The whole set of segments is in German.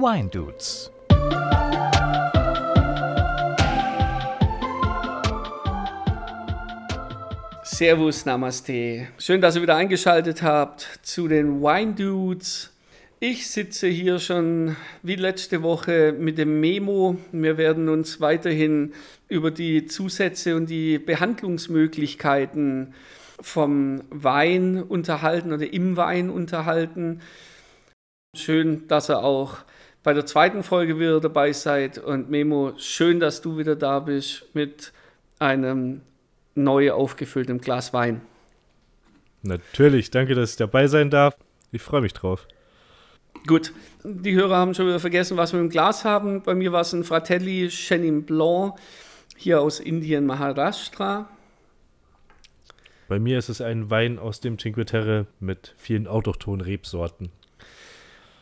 Wine Dudes. Servus, Namaste. Schön, dass ihr wieder eingeschaltet habt zu den Wine Dudes. Ich sitze hier schon wie letzte Woche mit dem Memo. Wir werden uns weiterhin über die Zusätze und die Behandlungsmöglichkeiten vom Wein unterhalten oder im Wein unterhalten. Schön, dass ihr auch bei der zweiten Folge wieder dabei seid. Und Memo, schön, dass du wieder da bist mit einem neu aufgefüllten Glas Wein. Natürlich, danke, dass ich dabei sein darf. Ich freue mich drauf. Gut, die Hörer haben schon wieder vergessen, was wir im Glas haben. Bei mir war es ein Fratelli Chenin Blanc, hier aus Indien, Maharashtra. Bei mir ist es ein Wein aus dem Cinque Terre mit vielen autochthonen Rebsorten.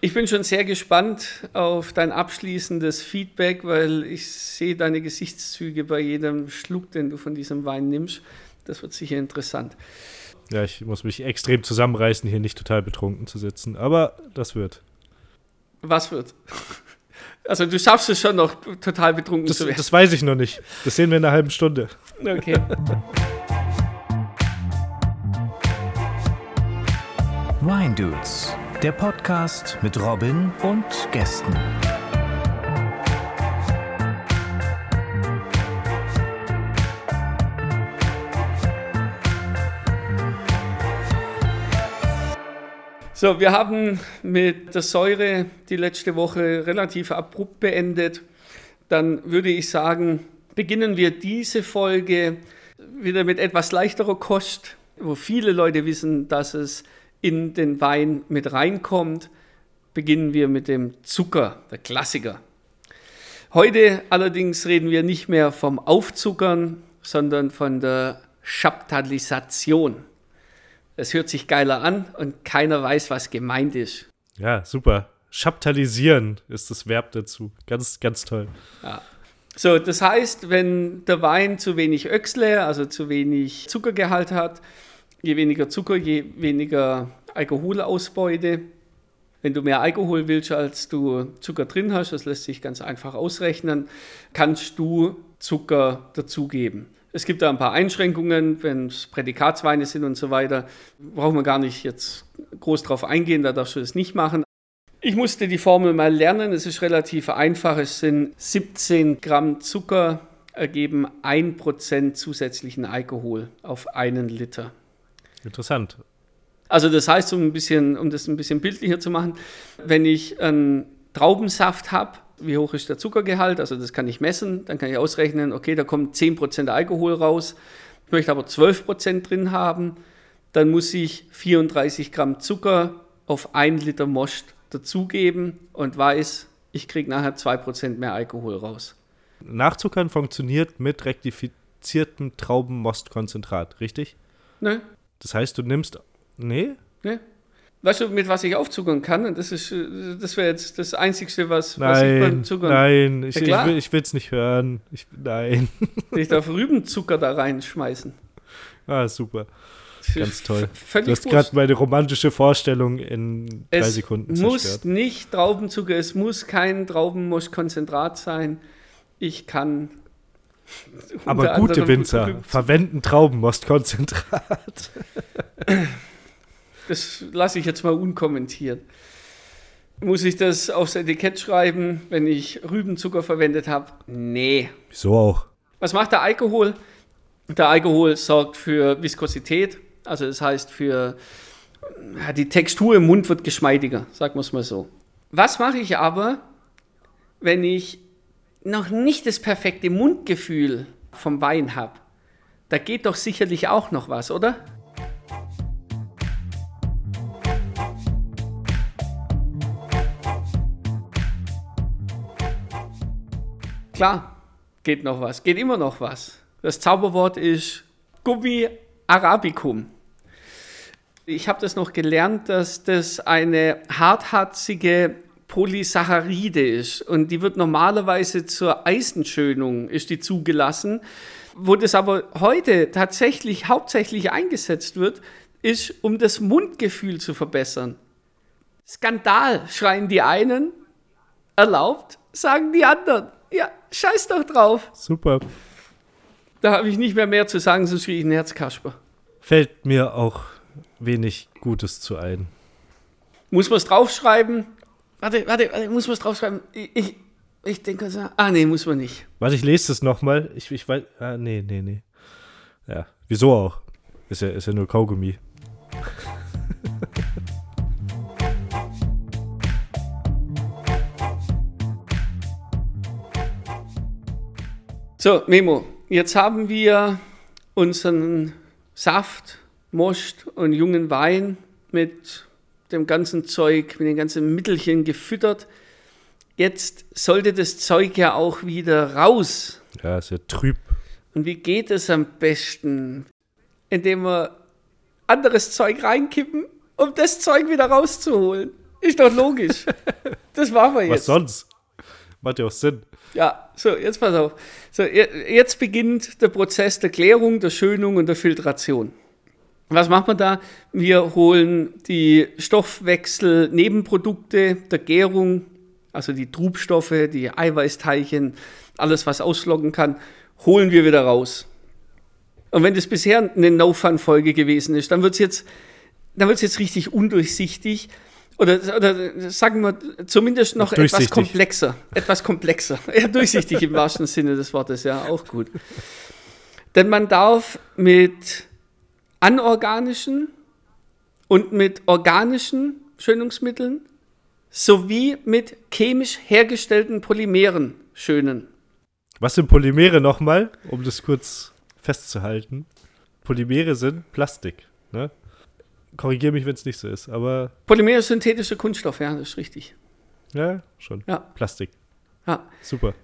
Ich bin schon sehr gespannt auf dein abschließendes Feedback, weil ich sehe deine Gesichtszüge bei jedem Schluck, den du von diesem Wein nimmst. Das wird sicher interessant. Ja, ich muss mich extrem zusammenreißen, hier nicht total betrunken zu sitzen, aber das wird. Was wird? Also du schaffst es schon noch total betrunken das, zu werden. Das weiß ich noch nicht. Das sehen wir in einer halben Stunde. Okay. Wine Dudes, der Podcast mit Robin und Gästen. So, wir haben mit der Säure die letzte Woche relativ abrupt beendet. Dann würde ich sagen, beginnen wir diese Folge wieder mit etwas leichterer Kost, wo viele Leute wissen, dass es in den Wein mit reinkommt. Beginnen wir mit dem Zucker, der Klassiker. Heute allerdings reden wir nicht mehr vom Aufzuckern, sondern von der Chaptalisation. Es hört sich geiler an und keiner weiß, was gemeint ist. Ja, super. Chaptalisieren ist das Verb dazu. Ganz, ganz toll. Ja. So, das heißt, wenn der Wein zu wenig Öchsle, also zu wenig Zuckergehalt hat, je weniger Zucker, je weniger Alkoholausbeute. Wenn du mehr Alkohol willst, als du Zucker drin hast, das lässt sich ganz einfach ausrechnen, kannst du Zucker dazugeben. Es gibt da ein paar Einschränkungen, wenn es Prädikatsweine sind und so weiter. Brauchen wir gar nicht jetzt groß drauf eingehen, da darfst du es nicht machen. Ich musste die Formel mal lernen, es ist relativ einfach. Es sind 17 Gramm Zucker ergeben 1% zusätzlichen Alkohol auf einen Liter. Interessant. Also das heißt, um, ein bisschen, um das ein bisschen bildlicher zu machen, wenn ich einen Traubensaft habe, wie hoch ist der Zuckergehalt, also das kann ich messen, dann kann ich ausrechnen, okay, da kommt 10% Alkohol raus, ich möchte aber 12% drin haben, dann muss ich 34 Gramm Zucker auf 1 Liter Most dazugeben und weiß, ich kriege nachher 2% mehr Alkohol raus. Nachzuckern funktioniert mit rektifiziertem Traubenmostkonzentrat, richtig? Ne? Das heißt, du nimmst. Nee? Ne? Weißt du, mit was ich aufzuckern kann? Das ist, das wäre jetzt das Einzige, was, nein, was ich beim Zuckern. Nein, ich, Ja, ich will es nicht hören. Ich, nein. Ich darf Rübenzucker da reinschmeißen. ah, super. Ganz toll. v- Völlig Du hast gerade meine romantische Vorstellung in drei es Sekunden muss zerstört. nicht Traubenzucker, es muss kein Traubenmostkonzentrat sein. Ich kann. Aber gute Winzer verwenden Traubenmostkonzentrat. Das lasse ich jetzt mal unkommentiert. Muss ich das aufs Etikett schreiben, wenn ich Rübenzucker verwendet habe? Nee. Wieso auch? Was macht der Alkohol? Der Alkohol sorgt für Viskosität, also das heißt für die Textur im Mund wird geschmeidiger, sagen wir es mal so. Was mache ich aber, wenn ich noch nicht das perfekte Mundgefühl vom Wein habe? Da geht doch sicherlich auch noch was, oder? Klar, geht noch was, geht immer noch was. Das Zauberwort ist Gummi Arabicum. Ich habe das noch gelernt, dass das eine hartharzige Polysaccharide ist und die wird normalerweise zur Eisenschönung ist die zugelassen. Wo das aber heute tatsächlich hauptsächlich eingesetzt wird, ist, um das Mundgefühl zu verbessern. Skandal, schreien die einen, erlaubt, sagen die anderen. Ja, scheiß doch drauf. Super. Da habe ich nicht mehr mehr zu sagen, sonst kriege ich ein Herzkasper. Fällt mir auch wenig Gutes zu ein. Muss man es draufschreiben? Warte, warte, warte, muss man es draufschreiben? Ich, ich, ich denke so, ah nee, muss man nicht. Warte, ich lese es nochmal. Ich, ich weiß, ah, nee, nee, nee. Ja, wieso auch? Ist ja, ist ja nur Kaugummi. So, Memo, jetzt haben wir unseren Saft, Most und jungen Wein mit dem ganzen Zeug, mit den ganzen Mittelchen gefüttert. Jetzt sollte das Zeug ja auch wieder raus. Ja, ist ja trüb. Und wie geht es am besten? Indem wir anderes Zeug reinkippen, um das Zeug wieder rauszuholen. Ist doch logisch. Das machen wir jetzt. Was sonst? Macht ja auch Sinn. Ja, so, jetzt pass auf. So, jetzt beginnt der Prozess der Klärung, der Schönung und der Filtration. Was macht man da? Wir holen die Stoffwechsel-Nebenprodukte der Gärung, also die Trubstoffe, die Eiweißteilchen, alles, was ausflocken kann, holen wir wieder raus. Und wenn das bisher eine No-Fun-Folge gewesen ist, dann wird es jetzt, jetzt richtig undurchsichtig oder, oder sagen wir zumindest noch etwas komplexer. Etwas komplexer. Ja, durchsichtig im wahrsten Sinne des Wortes, ja, auch gut. Denn man darf mit anorganischen und mit organischen Schönungsmitteln sowie mit chemisch hergestellten Polymeren schönen. Was sind Polymere nochmal, um das kurz festzuhalten? Polymere sind Plastik, ne? Korrigiere mich, wenn es nicht so ist, aber. Polymer ist synthetischer Kunststoff, ja, das ist richtig. Ja, schon. Ja. Plastik. Ja. Super.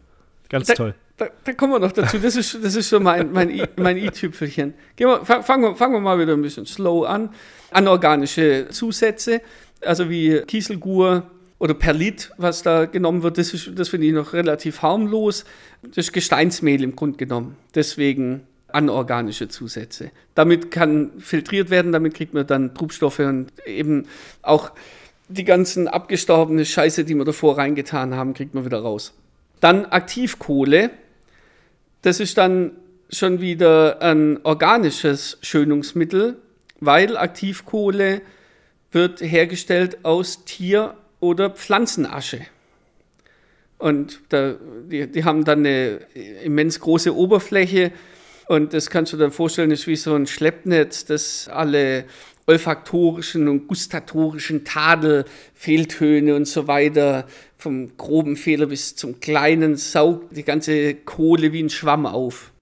Ganz da, toll. Da, da, kommen wir noch dazu. Das ist, das ist so mein, mein, i-Tüpfelchen. Fangen wir, fangen wir mal wieder ein bisschen slow an. Anorganische Zusätze, also wie Kieselgur oder Perlit, was da genommen wird, das, das finde ich noch relativ harmlos. Das ist Gesteinsmehl im Grunde genommen. Deswegen anorganische Zusätze. Damit kann filtriert werden, damit kriegt man dann Trubstoffe und eben auch die ganzen abgestorbene Scheiße, die wir davor reingetan haben, kriegt man wieder raus. Dann Aktivkohle. Das ist dann schon wieder ein organisches Schönungsmittel, weil Aktivkohle wird hergestellt aus Tier- oder Pflanzenasche. Und da, die, die haben dann eine immens große Oberfläche und das kannst du dir vorstellen, ist wie so ein Schleppnetz, das alle olfaktorischen und gustatorischen Tadel, Fehltöne und so weiter, vom groben Fehler bis zum kleinen, saugt die ganze Kohle wie ein Schwamm auf.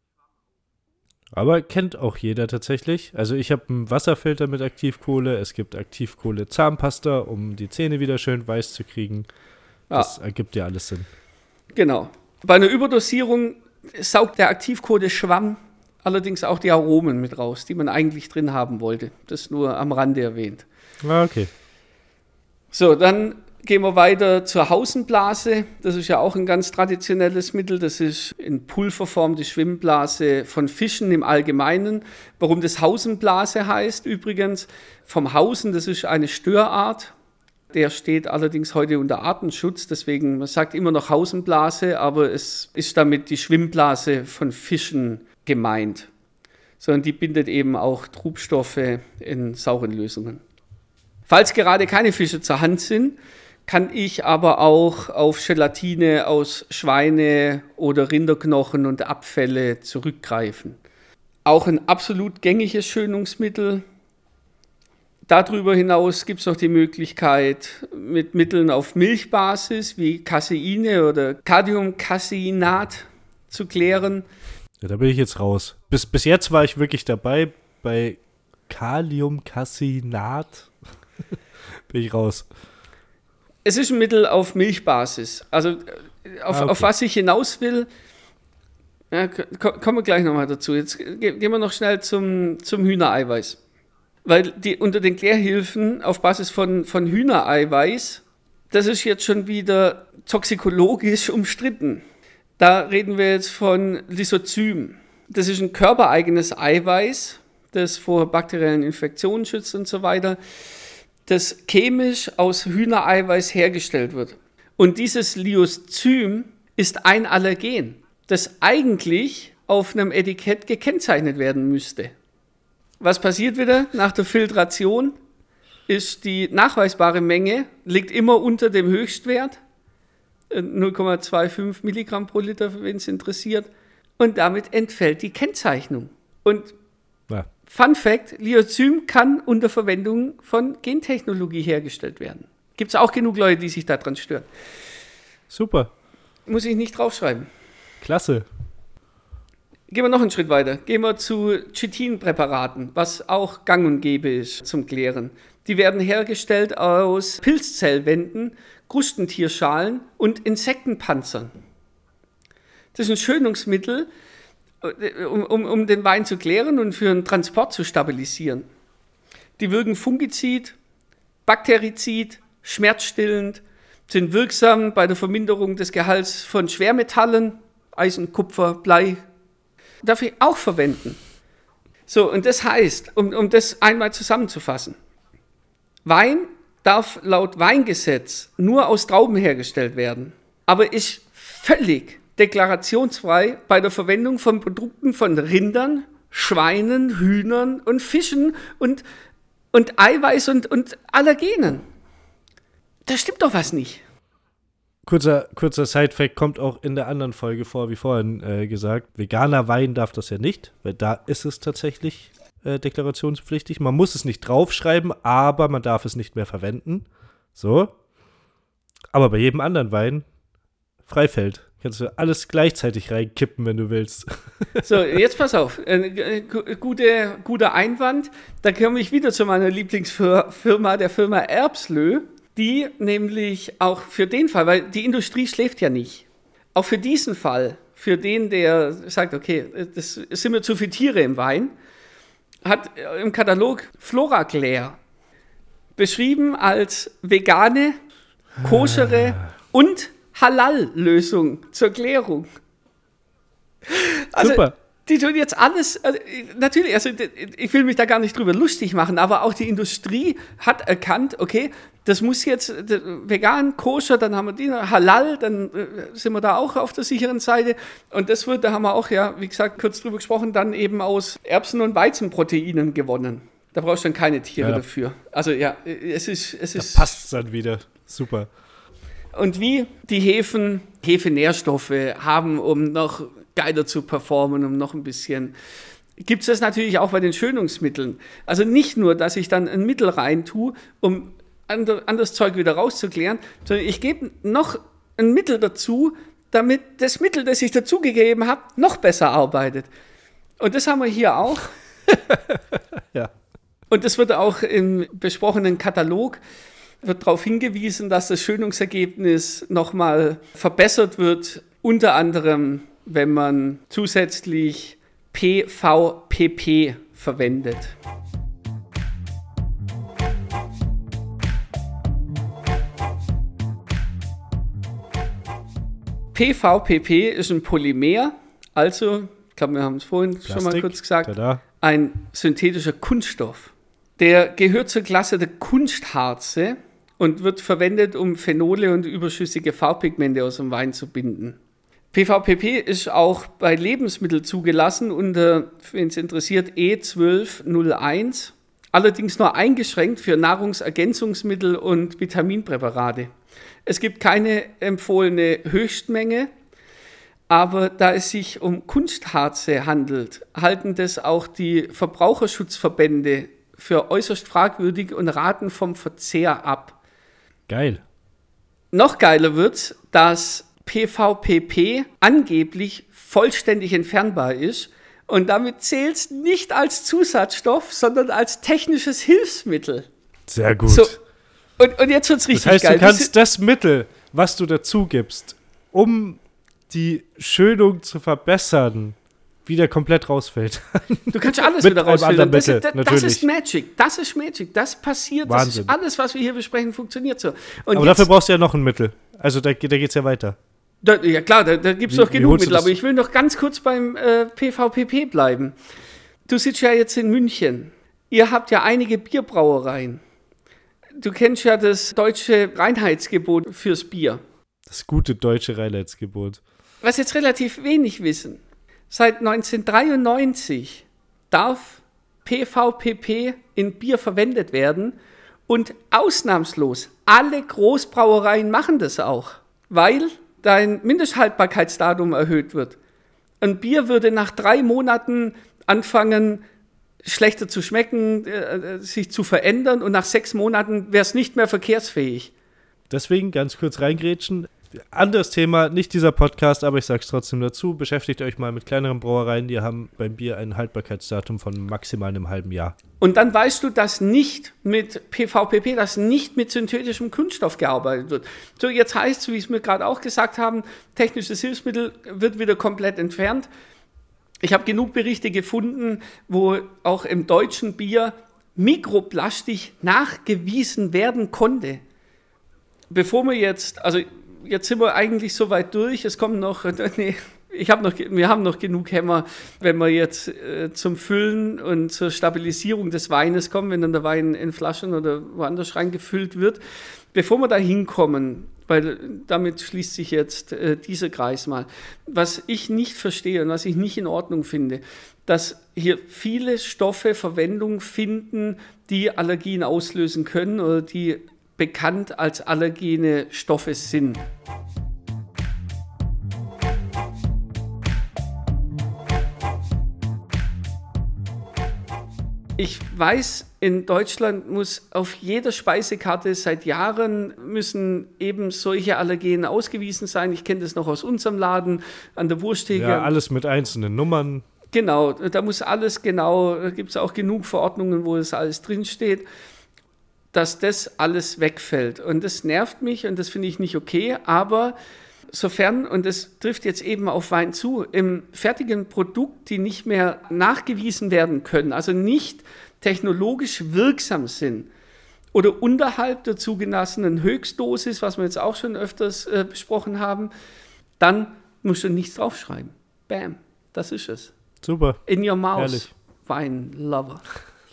Aber kennt auch jeder tatsächlich. Also ich habe einen Wasserfilter mit Aktivkohle. Es gibt Aktivkohle Zahnpasta, um die Zähne wieder schön weiß zu kriegen. Das ja. ergibt ja alles Sinn. Genau. Bei einer Überdosierung saugt der Aktivkohle-Schwamm allerdings auch die Aromen mit raus, die man eigentlich drin haben wollte. Das nur am Rande erwähnt. Ah, okay. So, dann gehen wir weiter zur Hausenblase. Das ist ja auch ein ganz traditionelles Mittel. Das ist in Pulverform die Schwimmblase von Fischen im Allgemeinen. Warum das Hausenblase heißt übrigens, vom Hausen, das ist eine Störart. Der steht allerdings heute unter Artenschutz, deswegen man sagt immer noch Hausenblase, aber es ist damit die Schwimmblase von Fischen gemeint, sondern die bindet eben auch Trubstoffe in sauren Lösungen. Falls gerade keine Fische zur Hand sind, kann ich aber auch auf Gelatine aus Schweine- oder Rinderknochen und Abfälle zurückgreifen. Auch ein absolut gängiges Schönungsmittel. Darüber hinaus gibt es noch die Möglichkeit, mit Mitteln auf Milchbasis wie Caseine oder Cardiumcaseinat zu klären. Ja, da bin ich jetzt raus. Bis, bis jetzt war ich wirklich dabei bei Kaliumcassinat. bin ich raus. Es ist ein Mittel auf Milchbasis. Also äh, auf, ah, okay. auf was ich hinaus will, ja, kommen wir gleich nochmal dazu. Jetzt gehen wir noch schnell zum, zum Hühnereiweiß. Weil die, unter den Klärhilfen auf Basis von, von Hühnereiweiß, das ist jetzt schon wieder toxikologisch umstritten. Da reden wir jetzt von Lysozym. Das ist ein körpereigenes Eiweiß, das vor bakteriellen Infektionen schützt und so weiter, das chemisch aus Hühnereiweiß hergestellt wird. Und dieses Lyozym ist ein Allergen, das eigentlich auf einem Etikett gekennzeichnet werden müsste. Was passiert wieder nach der Filtration? Ist die nachweisbare Menge, liegt immer unter dem Höchstwert, 0,25 Milligramm pro Liter, wenn es interessiert. Und damit entfällt die Kennzeichnung. Und. Fun Fact: Lyozym kann unter Verwendung von Gentechnologie hergestellt werden. Gibt es auch genug Leute, die sich daran stören. Super. Muss ich nicht draufschreiben. Klasse. Gehen wir noch einen Schritt weiter. Gehen wir zu Chitinpräparaten, was auch gang und gäbe ist zum Klären. Die werden hergestellt aus Pilzzellwänden, Krustentierschalen und Insektenpanzern. Das ist ein Schönungsmittel, um, um, um den Wein zu klären und für den Transport zu stabilisieren. Die wirken fungizid, bakterizid, schmerzstillend, sind wirksam bei der Verminderung des Gehalts von Schwermetallen, Eisen, Kupfer, Blei, darf ich auch verwenden. So, und das heißt, um, um das einmal zusammenzufassen, Wein darf laut Weingesetz nur aus Trauben hergestellt werden, aber ist völlig deklarationsfrei bei der Verwendung von Produkten von Rindern, Schweinen, Hühnern und Fischen und, und Eiweiß und, und Allergenen. Da stimmt doch was nicht. Kurzer, kurzer Side-Fact kommt auch in der anderen Folge vor, wie vorhin äh, gesagt. Veganer Wein darf das ja nicht, weil da ist es tatsächlich äh, deklarationspflichtig. Man muss es nicht draufschreiben, aber man darf es nicht mehr verwenden. So. Aber bei jedem anderen Wein freifällt. Kannst du alles gleichzeitig reinkippen, wenn du willst. So, jetzt pass auf. Äh, gute, guter Einwand. Da komme ich wieder zu meiner Lieblingsfirma, der Firma Erbslö die nämlich auch für den Fall, weil die Industrie schläft ja nicht, auch für diesen Fall, für den, der sagt, okay, das sind mir zu viele Tiere im Wein, hat im Katalog Floraclair beschrieben als vegane, koschere und Halal-Lösung zur Klärung. Also, Super die tun jetzt alles, also natürlich, also ich will mich da gar nicht drüber lustig machen, aber auch die Industrie hat erkannt, okay, das muss jetzt vegan, koscher, dann haben wir die, halal, dann äh, sind wir da auch auf der sicheren Seite. Und das wird, da haben wir auch, ja, wie gesagt, kurz drüber gesprochen, dann eben aus Erbsen- und Weizenproteinen gewonnen. Da brauchst du dann keine Tiere ja. dafür. Also ja, es ist. Es ist da passt dann wieder. Super. Und wie die Hefen, Hefenährstoffe haben, um noch geiler zu performen, um noch ein bisschen. Gibt es das natürlich auch bei den Schönungsmitteln. Also nicht nur, dass ich dann ein Mittel rein tue, um anderes Zeug wieder rauszuklären, sondern ich gebe noch ein Mittel dazu, damit das Mittel, das ich dazugegeben habe, noch besser arbeitet. Und das haben wir hier auch. ja. Und das wird auch im besprochenen Katalog wird darauf hingewiesen, dass das Schönungsergebnis nochmal verbessert wird, unter anderem wenn man zusätzlich PVPP verwendet. PVPP ist ein Polymer, also, ich glaube, wir haben es vorhin Plastik, schon mal kurz gesagt, tada. ein synthetischer Kunststoff. Der gehört zur Klasse der Kunstharze und wird verwendet, um Phenole und überschüssige Farbpigmente aus dem Wein zu binden. PVPP ist auch bei Lebensmitteln zugelassen unter, wenn es interessiert, E1201, allerdings nur eingeschränkt für Nahrungsergänzungsmittel und Vitaminpräparate. Es gibt keine empfohlene Höchstmenge, aber da es sich um Kunstharze handelt, halten das auch die Verbraucherschutzverbände für äußerst fragwürdig und raten vom Verzehr ab. Geil. Noch geiler wird, dass PVPP angeblich vollständig entfernbar ist und damit zählt es nicht als Zusatzstoff, sondern als technisches Hilfsmittel. Sehr gut. So, und, und jetzt wird es richtig geil. Das heißt, geil. du kannst das Mittel, was du dazu gibst, um die Schönung zu verbessern, wieder komplett rausfällt. Du kannst alles wieder rausfiltern. Das, das, das, ist Magic. Das ist Magic. Das passiert. Wahnsinn. Das ist alles, was wir hier besprechen, funktioniert so. Und Aber dafür brauchst du ja noch ein Mittel. Also da, da geht es ja weiter. Da, ja klar, da, da gibt es doch genug Mittel, aber ich will noch ganz kurz beim äh, PVPP bleiben. Du sitzt ja jetzt in München. Ihr habt ja einige Bierbrauereien. Du kennst ja das deutsche Reinheitsgebot fürs Bier. Das gute deutsche Reinheitsgebot. Was jetzt relativ wenig wissen. Seit 1993 darf PVPP in Bier verwendet werden und ausnahmslos alle Großbrauereien machen das auch, weil dein Mindesthaltbarkeitsdatum erhöht wird. Ein Bier würde nach drei Monaten anfangen, schlechter zu schmecken, äh, sich zu verändern und nach sechs Monaten wäre es nicht mehr verkehrsfähig. Deswegen ganz kurz reingrätschen. Anderes Thema, nicht dieser Podcast, aber ich sage es trotzdem dazu. Beschäftigt euch mal mit kleineren Brauereien, die haben beim Bier ein Haltbarkeitsdatum von maximal einem halben Jahr. Und dann weißt du, dass nicht mit PVPP, dass nicht mit synthetischem Kunststoff gearbeitet wird. So, jetzt heißt es, wie es mir gerade auch gesagt haben, technisches Hilfsmittel wird wieder komplett entfernt. Ich habe genug Berichte gefunden, wo auch im deutschen Bier Mikroplastik nachgewiesen werden konnte. Bevor wir jetzt, also jetzt sind wir eigentlich so weit durch. Es kommen noch, nee, ich habe noch, wir haben noch genug Hämmer, wenn wir jetzt äh, zum Füllen und zur Stabilisierung des Weines kommen, wenn dann der Wein in Flaschen oder woanders reingefüllt wird. Bevor wir da hinkommen, weil damit schließt sich jetzt äh, dieser Kreis mal, was ich nicht verstehe und was ich nicht in Ordnung finde, dass hier viele Stoffe Verwendung finden, die Allergien auslösen können oder die bekannt als allergene Stoffe sind. Ich weiß, in Deutschland muss auf jeder Speisekarte seit Jahren müssen eben solche Allergene ausgewiesen sein. Ich kenne das noch aus unserem Laden an der Wursttheke. Ja, alles mit einzelnen Nummern. Genau, da muss alles genau, da gibt es auch genug Verordnungen, wo das alles drinsteht dass das alles wegfällt. Und das nervt mich und das finde ich nicht okay, aber sofern, und das trifft jetzt eben auf Wein zu, im fertigen Produkt, die nicht mehr nachgewiesen werden können, also nicht technologisch wirksam sind, oder unterhalb der zugelassenen Höchstdosis, was wir jetzt auch schon öfters äh, besprochen haben, dann musst du nichts draufschreiben. Bam, das ist es. Super. In your mouth, Wein-Lover.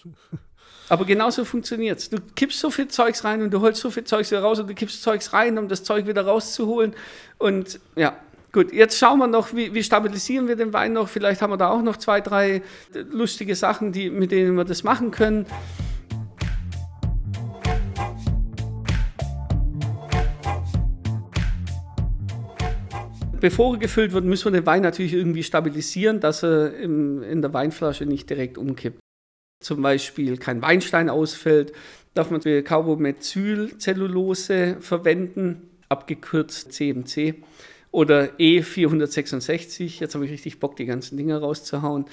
Aber genauso funktioniert es. Du kippst so viel Zeugs rein und du holst so viel Zeugs wieder raus und du kippst Zeugs rein, um das Zeug wieder rauszuholen. Und ja, gut, jetzt schauen wir noch, wie, wie, stabilisieren wir den Wein noch. Vielleicht haben wir da auch noch zwei, drei lustige Sachen, die, mit denen wir das machen können. Bevor er gefüllt wird, müssen wir den Wein natürlich irgendwie stabilisieren, dass er im, in der Weinflasche nicht direkt umkippt zum Beispiel kein Weinstein ausfällt, darf man Carbomethylcellulose verwenden, abgekürzt CMC oder E466. Jetzt habe ich richtig Bock, die ganzen Dinger rauszuhauen.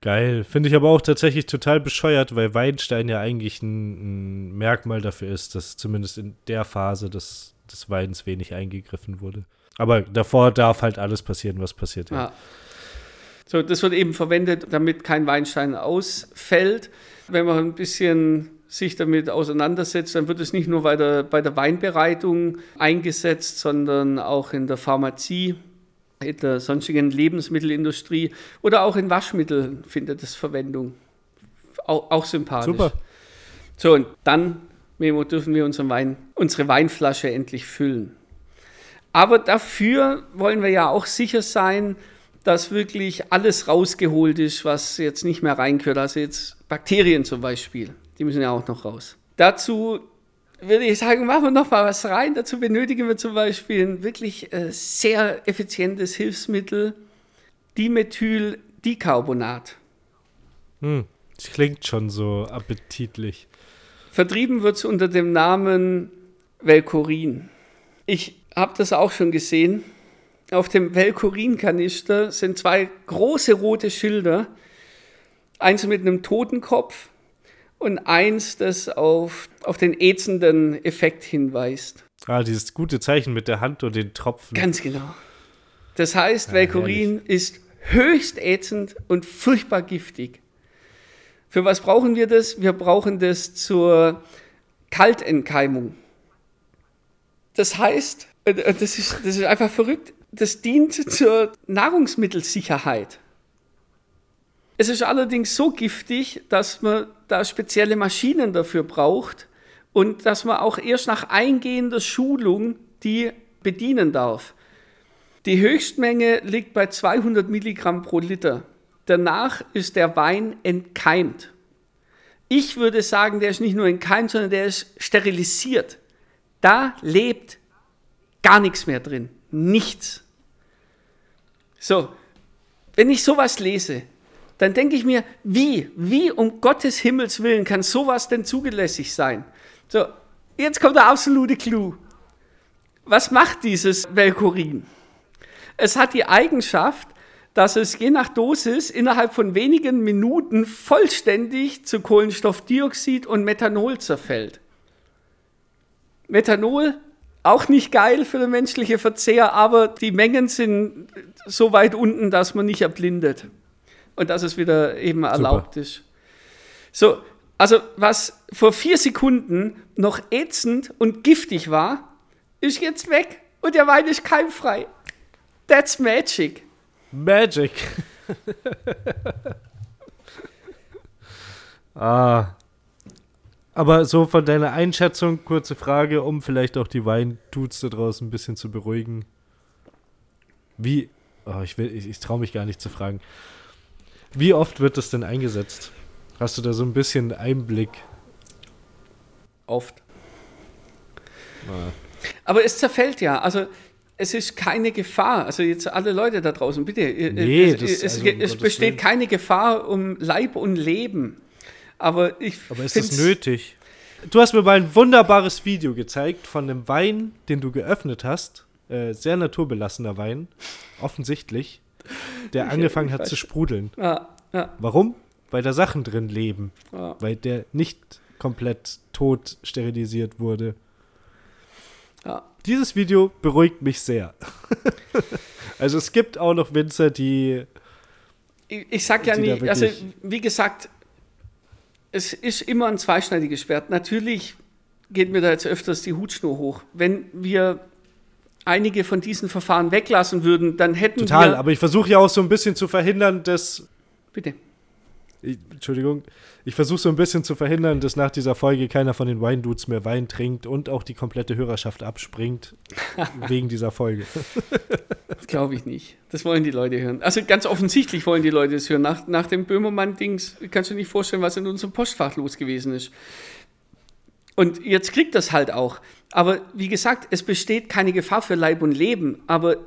Geil. Finde ich aber auch tatsächlich total bescheuert, weil Weinstein ja eigentlich ein, ein Merkmal dafür ist, dass zumindest in der Phase des, des Weins wenig eingegriffen wurde. Aber davor darf halt alles passieren, was passiert. Ja. ja. So, das wird eben verwendet, damit kein Weinstein ausfällt. Wenn man ein bisschen sich damit auseinandersetzt, dann wird es nicht nur bei der, bei der Weinbereitung eingesetzt, sondern auch in der Pharmazie, in der sonstigen Lebensmittelindustrie oder auch in Waschmitteln findet es Verwendung. Auch, auch sympathisch. Super. So, und dann, Memo, dürfen wir unseren Wein, unsere Weinflasche endlich füllen. Aber dafür wollen wir ja auch sicher sein, dass wirklich alles rausgeholt ist, was jetzt nicht mehr reingehört. Also jetzt Bakterien zum Beispiel, die müssen ja auch noch raus. Dazu würde ich sagen, machen wir noch mal was rein. Dazu benötigen wir zum Beispiel ein wirklich äh, sehr effizientes Hilfsmittel, Dimethyldicarbonat. Hm, das klingt schon so appetitlich. Vertrieben wird es unter dem Namen Velcorin. Ich habe das auch schon gesehen auf dem Velcorin-Kanister sind zwei große rote Schilder. Eins mit einem Totenkopf und eins, das auf, auf den ätzenden Effekt hinweist. Ah, dieses gute Zeichen mit der Hand und den Tropfen. Ganz genau. Das heißt, ja, Velcorin ist höchst ätzend und furchtbar giftig. Für was brauchen wir das? Wir brauchen das zur Kaltentkeimung. Das heißt, äh, das ist, das ist einfach verrückt das dient zur Nahrungsmittelsicherheit. Es ist allerdings so giftig, dass man da spezielle Maschinen dafür braucht und dass man auch erst nach eingehender Schulung die bedienen darf. Die Höchstmenge liegt bei 200 Milligramm pro Liter. Danach ist der Wein entkeimt. Ich würde sagen, der ist nicht nur entkeimt, sondern der ist sterilisiert. Da lebt gar nichts mehr drin. Nichts. So, wenn ich sowas lese, dann denke ich mir, wie, wie um Gottes Himmels Willen kann sowas denn zugelässig sein? So, jetzt kommt der absolute Clou. Was macht dieses Velkorin? Es hat die Eigenschaft, dass es je nach Dosis innerhalb von wenigen Minuten vollständig zu Kohlenstoffdioxid und Methanol zerfällt. Methanol auch nicht geil für den menschlichen Verzehr, aber die Mengen sind so weit unten, dass man nicht erblindet und dass es wieder eben erlaubt Super. ist. So, also was vor vier Sekunden noch ätzend und giftig war, ist jetzt weg und der Wein ist keimfrei. That's magic. Magic. ah. Aber so von deiner Einschätzung, kurze Frage, um vielleicht auch die Weindudes da draußen ein bisschen zu beruhigen. Wie, oh, ich, ich, ich traue mich gar nicht zu fragen. Wie oft wird das denn eingesetzt? Hast du da so ein bisschen Einblick? Oft. Ah. Aber es zerfällt ja. Also es ist keine Gefahr. Also jetzt alle Leute da draußen, bitte. Nee, es, es, also, es besteht keine Gefahr um Leib und Leben. Aber ich Aber ist es nötig? Du hast mir mal ein wunderbares Video gezeigt von einem Wein, den du geöffnet hast. Äh, sehr naturbelassener Wein, offensichtlich, der ich, angefangen hat zu sprudeln. Ja, ja. Warum? Weil da Sachen drin leben. Ja. Weil der nicht komplett tot sterilisiert wurde. Ja. Dieses Video beruhigt mich sehr. also es gibt auch noch Winzer, die. Ich, ich sag ja nicht, also wie gesagt, es ist immer ein zweischneidiges Schwert. Natürlich geht mir da jetzt öfters die Hutschnur hoch. Wenn wir einige von diesen Verfahren weglassen würden, dann hätten Total, wir. Total, aber ich versuche ja auch so ein bisschen zu verhindern, dass. Bitte. Ich, Entschuldigung, ich versuche so ein bisschen zu verhindern, dass nach dieser Folge keiner von den Weindudes mehr Wein trinkt und auch die komplette Hörerschaft abspringt wegen dieser Folge. das glaube ich nicht. Das wollen die Leute hören. Also ganz offensichtlich wollen die Leute es hören. Nach, nach dem Böhmermann-Dings kannst du nicht vorstellen, was in unserem Postfach los gewesen ist. Und jetzt kriegt das halt auch. Aber wie gesagt, es besteht keine Gefahr für Leib und Leben. Aber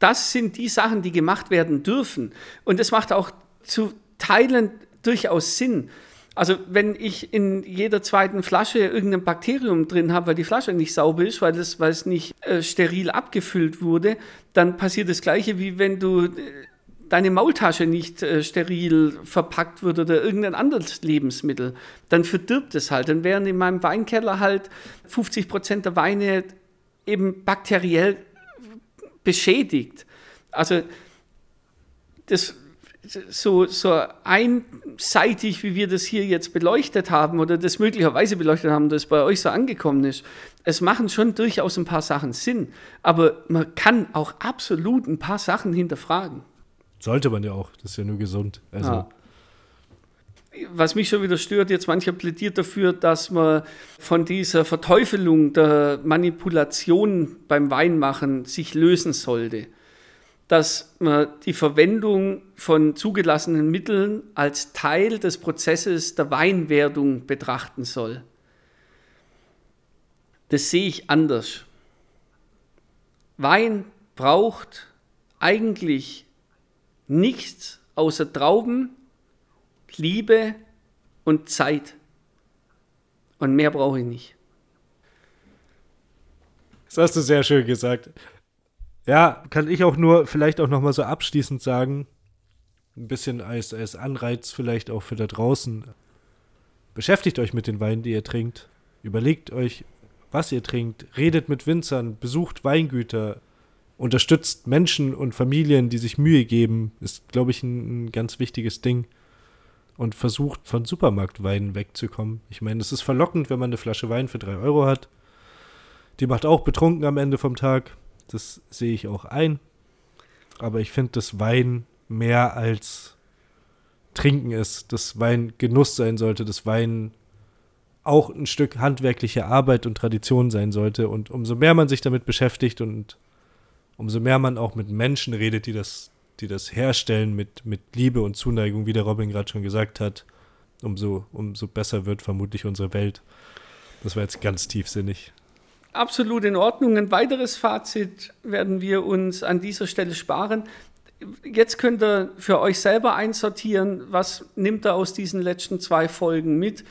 das sind die Sachen, die gemacht werden dürfen. Und es macht auch zu Teilen durchaus Sinn. Also wenn ich in jeder zweiten Flasche irgendein Bakterium drin habe, weil die Flasche nicht sauber ist, weil es, weil es nicht äh, steril abgefüllt wurde, dann passiert das gleiche, wie wenn du äh, deine Maultasche nicht äh, steril verpackt wird oder irgendein anderes Lebensmittel. Dann verdirbt es halt. Dann wären in meinem Weinkeller halt 50 Prozent der Weine eben bakteriell beschädigt. Also das so, so einseitig, wie wir das hier jetzt beleuchtet haben oder das möglicherweise beleuchtet haben, das bei euch so angekommen ist, es machen schon durchaus ein paar Sachen Sinn, aber man kann auch absolut ein paar Sachen hinterfragen. Sollte man ja auch, das ist ja nur gesund. Also. Ja. Was mich schon wieder stört, jetzt mancher plädiert dafür, dass man von dieser Verteufelung der Manipulation beim Weinmachen sich lösen sollte dass man die Verwendung von zugelassenen Mitteln als Teil des Prozesses der Weinwerdung betrachten soll. Das sehe ich anders. Wein braucht eigentlich nichts außer Trauben, Liebe und Zeit. Und mehr brauche ich nicht. Das hast du sehr schön gesagt. Ja, kann ich auch nur vielleicht auch noch mal so abschließend sagen, ein bisschen als, als Anreiz vielleicht auch für da draußen. Beschäftigt euch mit den Weinen, die ihr trinkt. Überlegt euch, was ihr trinkt. Redet mit Winzern, besucht Weingüter, unterstützt Menschen und Familien, die sich Mühe geben. Ist, glaube ich, ein, ein ganz wichtiges Ding. Und versucht von Supermarktweinen wegzukommen. Ich meine, es ist verlockend, wenn man eine Flasche Wein für drei Euro hat. Die macht auch betrunken am Ende vom Tag. Das sehe ich auch ein. Aber ich finde, dass Wein mehr als Trinken ist, dass Wein Genuss sein sollte, dass Wein auch ein Stück handwerkliche Arbeit und Tradition sein sollte. Und umso mehr man sich damit beschäftigt und umso mehr man auch mit Menschen redet, die das, die das herstellen mit, mit Liebe und Zuneigung, wie der Robin gerade schon gesagt hat, umso, umso besser wird vermutlich unsere Welt. Das war jetzt ganz tiefsinnig. Absolut in Ordnung. Ein weiteres Fazit werden wir uns an dieser Stelle sparen. Jetzt könnt ihr für euch selber einsortieren, was nimmt er aus diesen letzten zwei Folgen mit.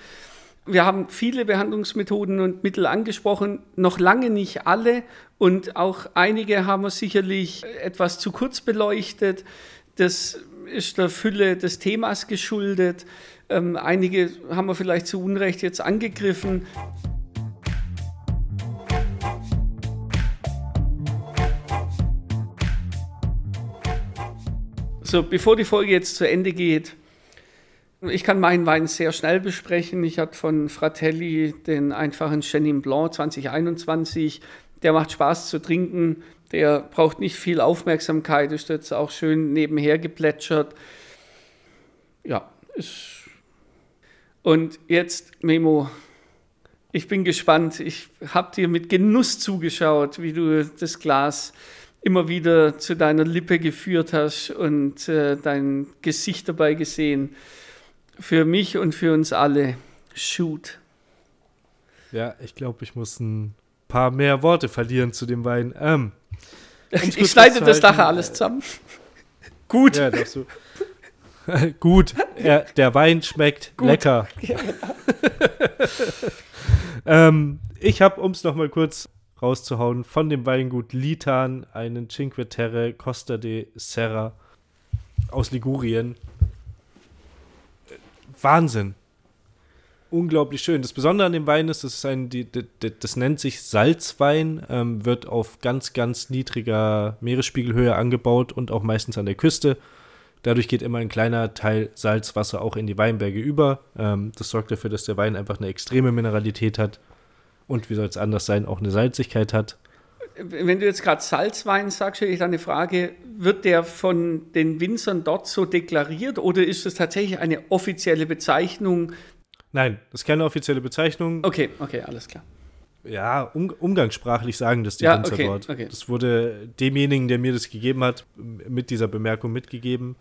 Wir haben viele Behandlungsmethoden und Mittel angesprochen, noch lange nicht alle und auch einige haben wir sicherlich etwas zu kurz beleuchtet. Das ist der Fülle des Themas geschuldet. Ähm, einige haben wir vielleicht zu Unrecht jetzt angegriffen. So, bevor die Folge jetzt zu Ende geht, ich kann meinen Wein sehr schnell besprechen. Ich hatte von Fratelli den einfachen Chenin Blanc 2021. Der macht Spaß zu trinken. Der braucht nicht viel Aufmerksamkeit. Ist jetzt auch schön nebenher geplätschert. Ja, ist. Und jetzt, Memo, ich bin gespannt. Ich habe dir mit Genuss zugeschaut, wie du das Glas immer wieder zu deiner Lippe geführt hast und äh, dein Gesicht dabei gesehen. Für mich und für uns alle. Shoot. Ja, ich glaube, ich muss ein paar mehr Worte verlieren zu dem Wein. Ähm, ich schneide das nachher alles zusammen. Gut. Ja, darfst du. Gut, er, der Wein schmeckt Gut. lecker. Ja. ähm, ich habe, um es nochmal kurz rauszuhauen, von dem Weingut Litan einen Cinque Terre Costa de Serra aus Ligurien. Wahnsinn. Unglaublich schön. Das Besondere an dem Wein ist, das, ist ein, die, die, das nennt sich Salzwein, ähm, wird auf ganz, ganz niedriger Meeresspiegelhöhe angebaut und auch meistens an der Küste. Dadurch geht immer ein kleiner Teil Salzwasser auch in die Weinberge über. Ähm, das sorgt dafür, dass der Wein einfach eine extreme Mineralität hat und wie soll es anders sein, auch eine Salzigkeit hat. Wenn du jetzt gerade Salzwein sagst, stelle ich dann eine Frage, wird der von den Winzern dort so deklariert oder ist das tatsächlich eine offizielle Bezeichnung? Nein, das ist keine offizielle Bezeichnung. Okay, okay, alles klar. Ja, um, umgangssprachlich sagen das die ja, Winzer okay, dort. Okay. Das wurde demjenigen, der mir das gegeben hat, mit dieser Bemerkung mitgegeben,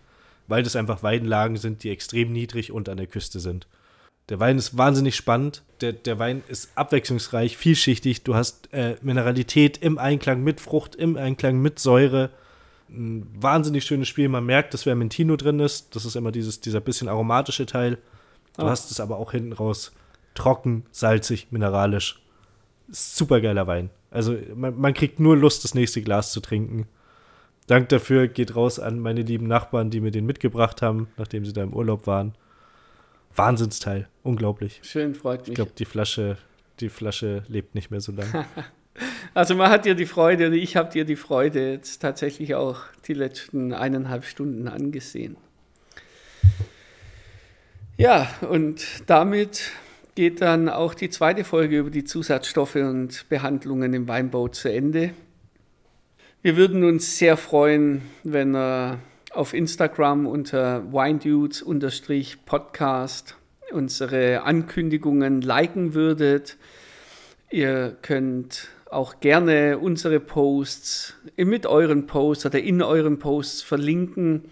weil das einfach Weidenlagen sind, die extrem niedrig und an der Küste sind. Der Wein ist wahnsinnig spannend. Der, der Wein ist abwechslungsreich, vielschichtig. Du hast äh, Mineralität im Einklang mit Frucht, im Einklang mit Säure. Ein wahnsinnig schönes Spiel. Man merkt, dass Vermentino drin ist. Das ist immer dieses, dieser bisschen aromatische Teil. Du oh. hast es aber auch hinten raus trocken, salzig, mineralisch. Super geiler Wein. Also man, man kriegt nur Lust, das nächste Glas zu trinken. Dank dafür geht raus an meine lieben Nachbarn, die mir den mitgebracht haben, nachdem sie da im Urlaub waren. Wahnsinnsteil. Unglaublich. Schön, freut mich. Ich glaube, die Flasche, die Flasche lebt nicht mehr so lange. also man hat dir die Freude, oder ich habe dir die Freude jetzt tatsächlich auch die letzten eineinhalb Stunden angesehen. Ja, und damit geht dann auch die zweite Folge über die Zusatzstoffe und Behandlungen im Weinbau zu Ende. Wir würden uns sehr freuen, wenn er auf Instagram unter winedudes-podcast unsere Ankündigungen liken würdet. Ihr könnt auch gerne unsere Posts mit euren Posts oder in euren Posts verlinken.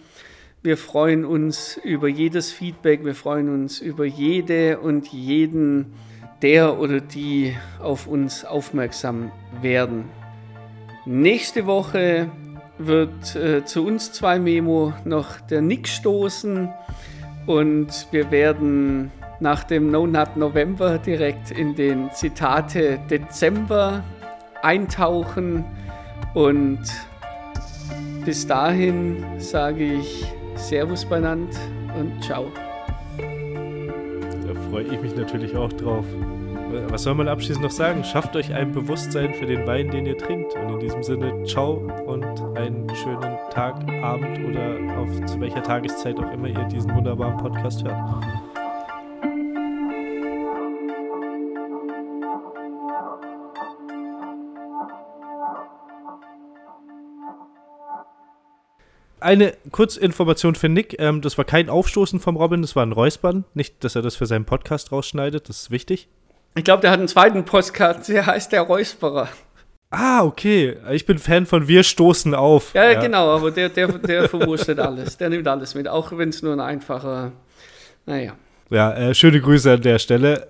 Wir freuen uns über jedes Feedback, wir freuen uns über jede und jeden, der oder die auf uns aufmerksam werden. Nächste Woche wird äh, zu uns zwei Memo noch der Nick stoßen und wir werden nach dem No Nut November direkt in den Zitate Dezember eintauchen und bis dahin sage ich Servus benannt und ciao. Da freue ich mich natürlich auch drauf. Was soll man abschließend noch sagen? Schafft euch ein Bewusstsein für den Wein, den ihr trinkt. Und in diesem Sinne, ciao und einen schönen Tag, Abend oder auf zu welcher Tageszeit auch immer ihr diesen wunderbaren Podcast hört. eine Kurzinformation für Nick. Ähm, das war kein Aufstoßen vom Robin, das war ein Räuspern. Nicht, dass er das für seinen Podcast rausschneidet, das ist wichtig. Ich glaube, der hat einen zweiten Podcast, der heißt der Räusperer. Ah, okay. Ich bin Fan von Wir stoßen auf. Ja, ja. genau, aber der, der, der verwurstet alles. Der nimmt alles mit, auch wenn es nur ein einfacher, naja. Ja, äh, schöne Grüße an der Stelle.